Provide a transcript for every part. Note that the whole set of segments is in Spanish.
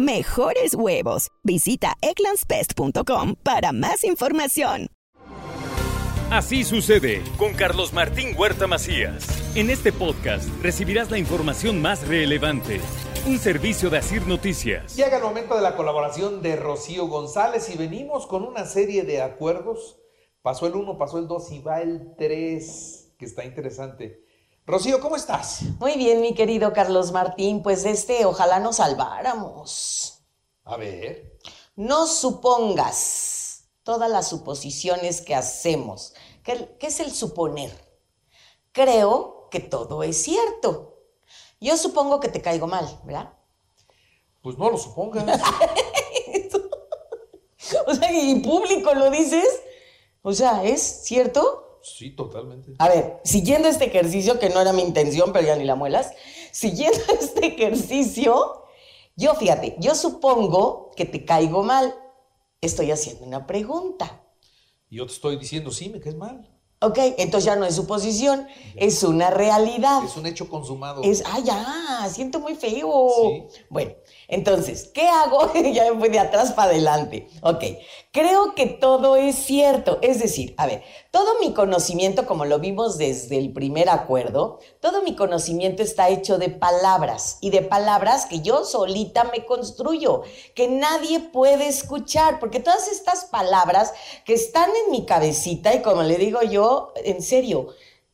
mejores huevos. Visita egglandsbest.com para más información. Así sucede con Carlos Martín Huerta Macías. En este podcast recibirás la información más relevante. Un servicio de Asir Noticias. Llega el momento de la colaboración de Rocío González y venimos con una serie de acuerdos. Pasó el 1, pasó el 2 y va el 3, que está interesante. Rocío, ¿cómo estás? Muy bien, mi querido Carlos Martín. Pues este, ojalá nos salváramos. A ver. No supongas todas las suposiciones que hacemos. ¿Qué, qué es el suponer? Creo que todo es cierto. Yo supongo que te caigo mal, ¿verdad? Pues no lo supongas. o sea, y público lo dices. O sea, ¿es cierto? Sí, totalmente. A ver, siguiendo este ejercicio, que no era mi intención, pero ya ni la muelas, siguiendo este ejercicio, yo fíjate, yo supongo que te caigo mal. Estoy haciendo una pregunta. Y yo te estoy diciendo, sí, me caes mal. Ok, entonces ya no es suposición, es una realidad. Es un hecho consumado. Es, ah, ya, siento muy feo. Sí. Bueno, entonces, ¿qué hago? ya me fui de atrás para adelante. Ok, creo que todo es cierto. Es decir, a ver, todo mi conocimiento, como lo vimos desde el primer acuerdo, todo mi conocimiento está hecho de palabras y de palabras que yo solita me construyo, que nadie puede escuchar, porque todas estas palabras que están en mi cabecita y como le digo yo, en serio,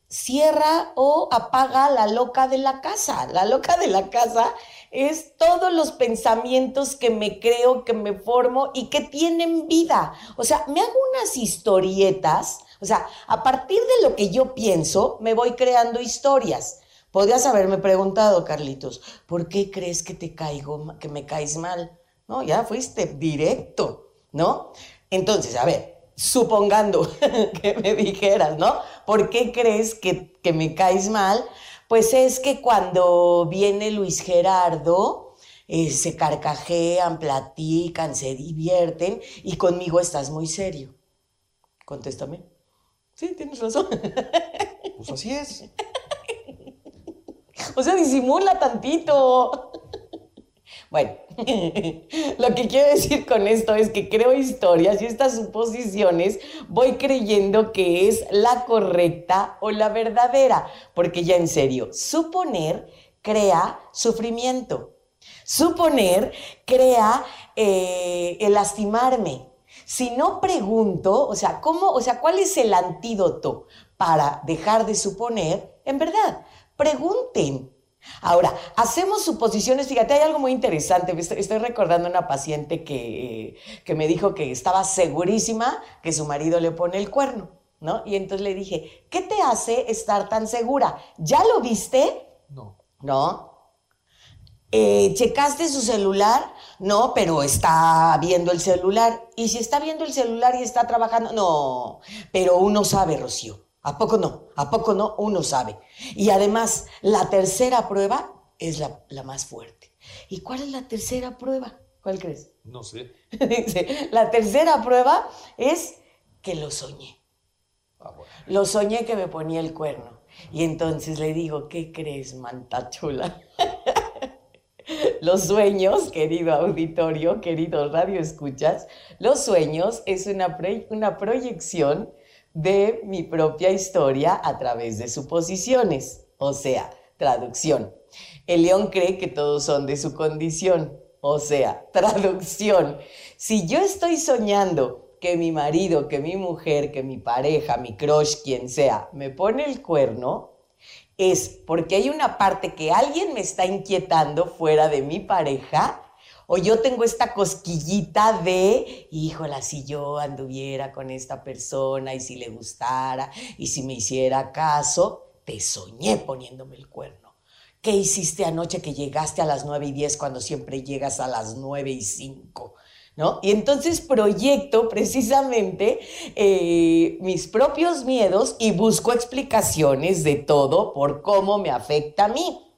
cierra o apaga la loca de la casa. La loca de la casa es todos los pensamientos que me creo, que me formo y que tienen vida. O sea, me hago unas historietas, o sea, a partir de lo que yo pienso, me voy creando historias. Podrías haberme preguntado, Carlitos, ¿por qué crees que te caigo, que me caes mal? No, ya fuiste directo, ¿no? Entonces, a ver, supongando que me dijeras, ¿no? ¿Por qué crees que, que me caes mal? Pues es que cuando viene Luis Gerardo, eh, se carcajean, platican, se divierten y conmigo estás muy serio. Contéstame. Sí, tienes razón. Pues así es. O sea, disimula tantito. Bueno, lo que quiero decir con esto es que creo historias y estas suposiciones voy creyendo que es la correcta o la verdadera, porque ya en serio, suponer crea sufrimiento. Suponer crea eh, el lastimarme. Si no pregunto, o sea, ¿cómo, o sea, cuál es el antídoto para dejar de suponer? En verdad, pregunten. Ahora, hacemos suposiciones, fíjate, hay algo muy interesante, estoy recordando una paciente que, que, me dijo que estaba segurísima que su marido le pone el cuerno, ¿no? Y entonces le dije, ¿qué te hace estar tan segura? ¿Ya lo viste? No. ¿No? Eh, ¿Checaste su celular? No, pero está viendo el celular. ¿Y si está viendo el celular y está trabajando? No, pero uno sabe, Rocío. ¿A poco no? ¿A poco no? Uno sabe. Y además, la tercera prueba es la, la más fuerte. ¿Y cuál es la tercera prueba? ¿Cuál crees? No sé. Dice, la tercera prueba es que lo soñé. Ah, bueno. Lo soñé que me ponía el cuerno. Y entonces le digo, ¿qué crees, manta chula? Los sueños, querido auditorio, querido radio escuchas, los sueños es una proyección de mi propia historia a través de suposiciones, o sea, traducción. El león cree que todos son de su condición, o sea, traducción. Si yo estoy soñando que mi marido, que mi mujer, que mi pareja, mi crush, quien sea, me pone el cuerno, es porque hay una parte que alguien me está inquietando fuera de mi pareja o yo tengo esta cosquillita de, híjola, si yo anduviera con esta persona y si le gustara y si me hiciera caso, te soñé poniéndome el cuerno. ¿Qué hiciste anoche que llegaste a las 9 y 10 cuando siempre llegas a las 9 y 5? ¿no? Y entonces proyecto precisamente eh, mis propios miedos y busco explicaciones de todo por cómo me afecta a mí.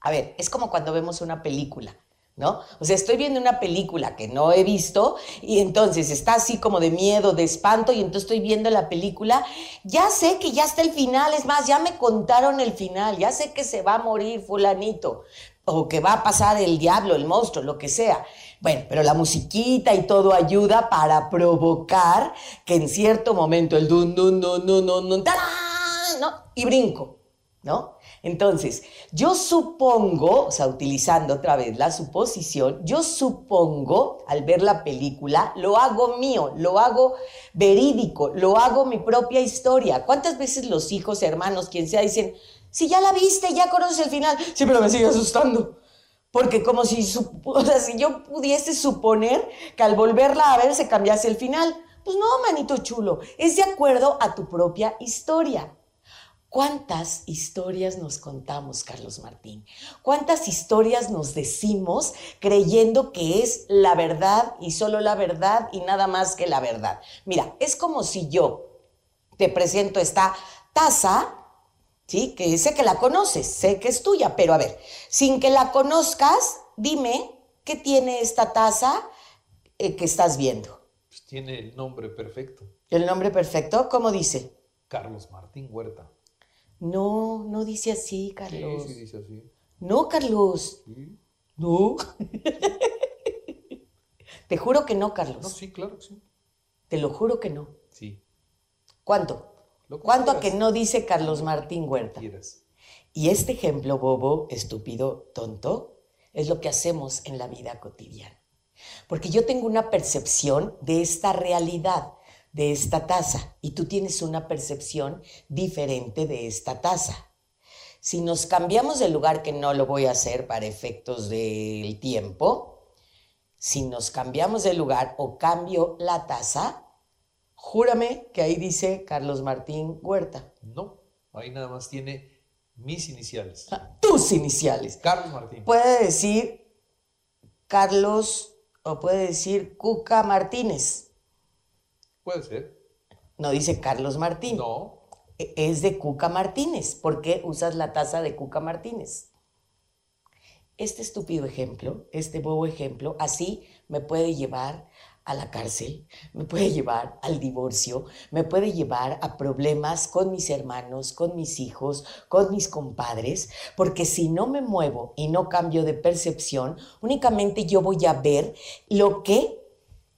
A ver, es como cuando vemos una película. ¿No? O sea, estoy viendo una película que no he visto y entonces está así como de miedo, de espanto y entonces estoy viendo la película, ya sé que ya está el final, es más, ya me contaron el final, ya sé que se va a morir fulanito o que va a pasar el diablo, el monstruo, lo que sea. Bueno, pero la musiquita y todo ayuda para provocar que en cierto momento el dun, dun, dun, dun, dun, dun, ¿no? Y brinco, ¿no? Entonces, yo supongo, o sea, utilizando otra vez la suposición, yo supongo al ver la película, lo hago mío, lo hago verídico, lo hago mi propia historia. ¿Cuántas veces los hijos, hermanos, quien sea, dicen, si ya la viste, ya conoces el final, sí, pero me sigue asustando? Porque como si, si yo pudiese suponer que al volverla a ver se cambiase el final. Pues no, manito chulo, es de acuerdo a tu propia historia. ¿Cuántas historias nos contamos, Carlos Martín? ¿Cuántas historias nos decimos creyendo que es la verdad y solo la verdad y nada más que la verdad? Mira, es como si yo te presento esta taza ¿sí? Que sé que la conoces, sé que es tuya, pero a ver, sin que la conozcas, dime qué tiene esta taza eh, que estás viendo. Pues tiene el nombre perfecto. ¿El nombre perfecto? ¿Cómo dice? Carlos Martín Huerta. No, no dice así, Carlos. Sí, sí dice así. No, Carlos. No. Te juro que no, Carlos. No, sí, claro que sí. Te lo juro que no. Sí. ¿Cuánto? ¿Cuánto que no dice Carlos Martín Huerta? Y este ejemplo bobo, estúpido, tonto, es lo que hacemos en la vida cotidiana. Porque yo tengo una percepción de esta realidad, de esta taza, y tú tienes una percepción diferente de esta taza. Si nos cambiamos de lugar, que no lo voy a hacer para efectos del tiempo, si nos cambiamos de lugar o cambio la taza, Júrame que ahí dice Carlos Martín Huerta. No, ahí nada más tiene mis iniciales. Ah, tus iniciales. Carlos Martín. Puede decir Carlos o puede decir Cuca Martínez. Puede ser. No dice Carlos Martín. No. E, es de Cuca Martínez. ¿Por qué usas la taza de Cuca Martínez? Este estúpido ejemplo, este bobo ejemplo, así me puede llevar a la cárcel, me puede llevar al divorcio, me puede llevar a problemas con mis hermanos, con mis hijos, con mis compadres, porque si no me muevo y no cambio de percepción, únicamente yo voy a ver lo que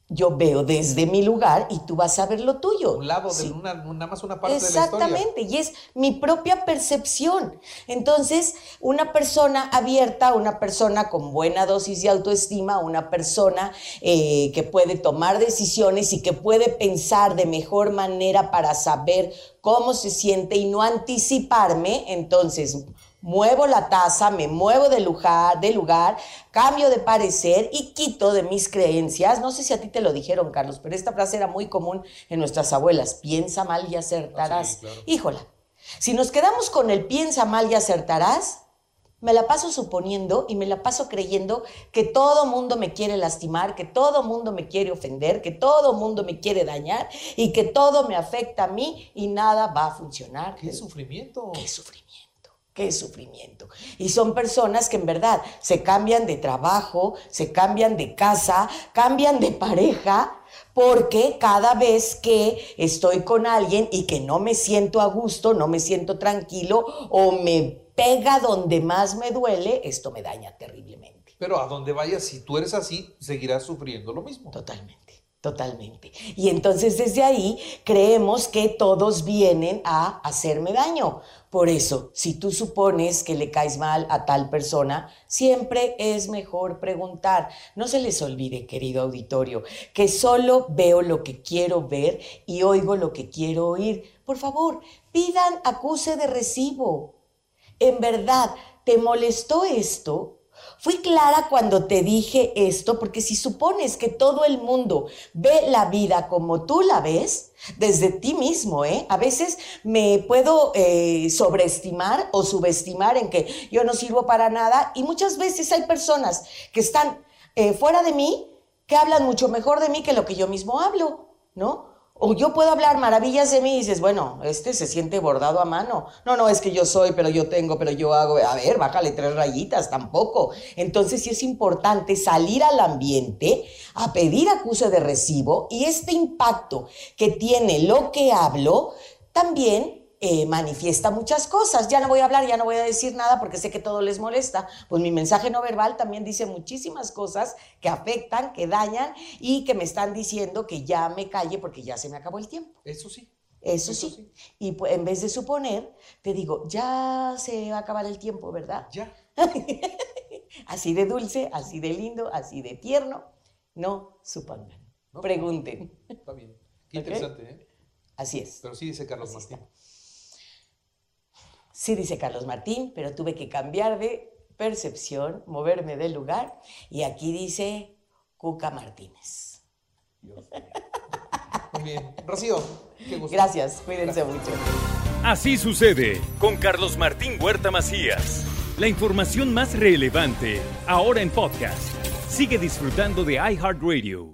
yo veo desde mi lugar y tú vas a ver lo tuyo. Un lado de una, nada más una parte de la historia. Exactamente, y es mi propia percepción. Entonces, una persona abierta, una persona con buena dosis de autoestima, una persona eh, que puede tomar decisiones y que puede pensar de mejor manera para saber cómo se siente y no anticiparme, entonces muevo la taza, me muevo de lugar, de lugar, cambio de parecer y quito de mis creencias. No sé si a ti te lo dijeron, Carlos, pero esta frase era muy común en nuestras abuelas. Piensa mal y acertarás. Ah, Híjola, si nos quedamos con el piensa mal y acertarás, me la paso suponiendo y me la paso creyendo que todo mundo me quiere lastimar, que todo mundo me quiere ofender, que todo mundo me quiere dañar y que todo me afecta a mí y nada va a funcionar. ¿Qué sufrimiento? ¿Qué sufrimiento? Qué sufrimiento. Y son personas que en verdad se cambian de trabajo, se cambian de casa, cambian de pareja, porque cada vez que estoy con alguien y que no me siento a gusto, no me siento tranquilo o me pega donde más me duele, esto me daña terriblemente. Pero a donde vayas, si tú eres así, seguirás sufriendo lo mismo. Totalmente. Totalmente. Y entonces desde ahí creemos que todos vienen a hacerme daño. Por eso, si tú supones que le caes mal a tal persona, siempre es mejor preguntar. No se les olvide, querido auditorio, que solo veo lo que quiero ver y oigo lo que quiero oír. Por favor, pidan acuse de recibo. En verdad, ¿te molestó esto? Fui clara cuando te dije esto, porque si supones que todo el mundo ve la vida como tú la ves, desde ti mismo, ¿eh? A veces me puedo eh, sobreestimar o subestimar en que yo no sirvo para nada y muchas veces hay personas que están eh, fuera de mí que hablan mucho mejor de mí que lo que yo mismo hablo, ¿no? O yo puedo hablar maravillas de mí y dices, bueno, este se siente bordado a mano. No, no, es que yo soy, pero yo tengo, pero yo hago. A ver, bájale tres rayitas, tampoco. Entonces sí es importante salir al ambiente a pedir acuse de recibo y este impacto que tiene lo que hablo también eh, manifiesta muchas cosas. Ya no voy a hablar, ya no voy a decir nada porque sé que todo les molesta. Pues mi mensaje no verbal también dice muchísimas cosas que afectan, que dañan y que me están diciendo que ya me calle porque ya se me acabó el tiempo. Eso sí. Eso, sí. Y pues, en vez de suponer, te digo, ya se va a acabar el tiempo, ¿verdad? Ya. así de dulce, así de lindo, así de tierno. No supongan. Pregunten. Está bien. Qué interesante, ¿eh? Así es. Pero sí dice Carlos Martín. Sí, dice Carlos Martín, pero tuve que cambiar de percepción, moverme del lugar. Y aquí dice Cuca Martínez. Muy bien. Rocío, qué gusto. Gracias, cuídense mucho. Así sucede con Carlos Martín Huerta Macías. La información más relevante, ahora en podcast. Sigue disfrutando de iHeartRadio.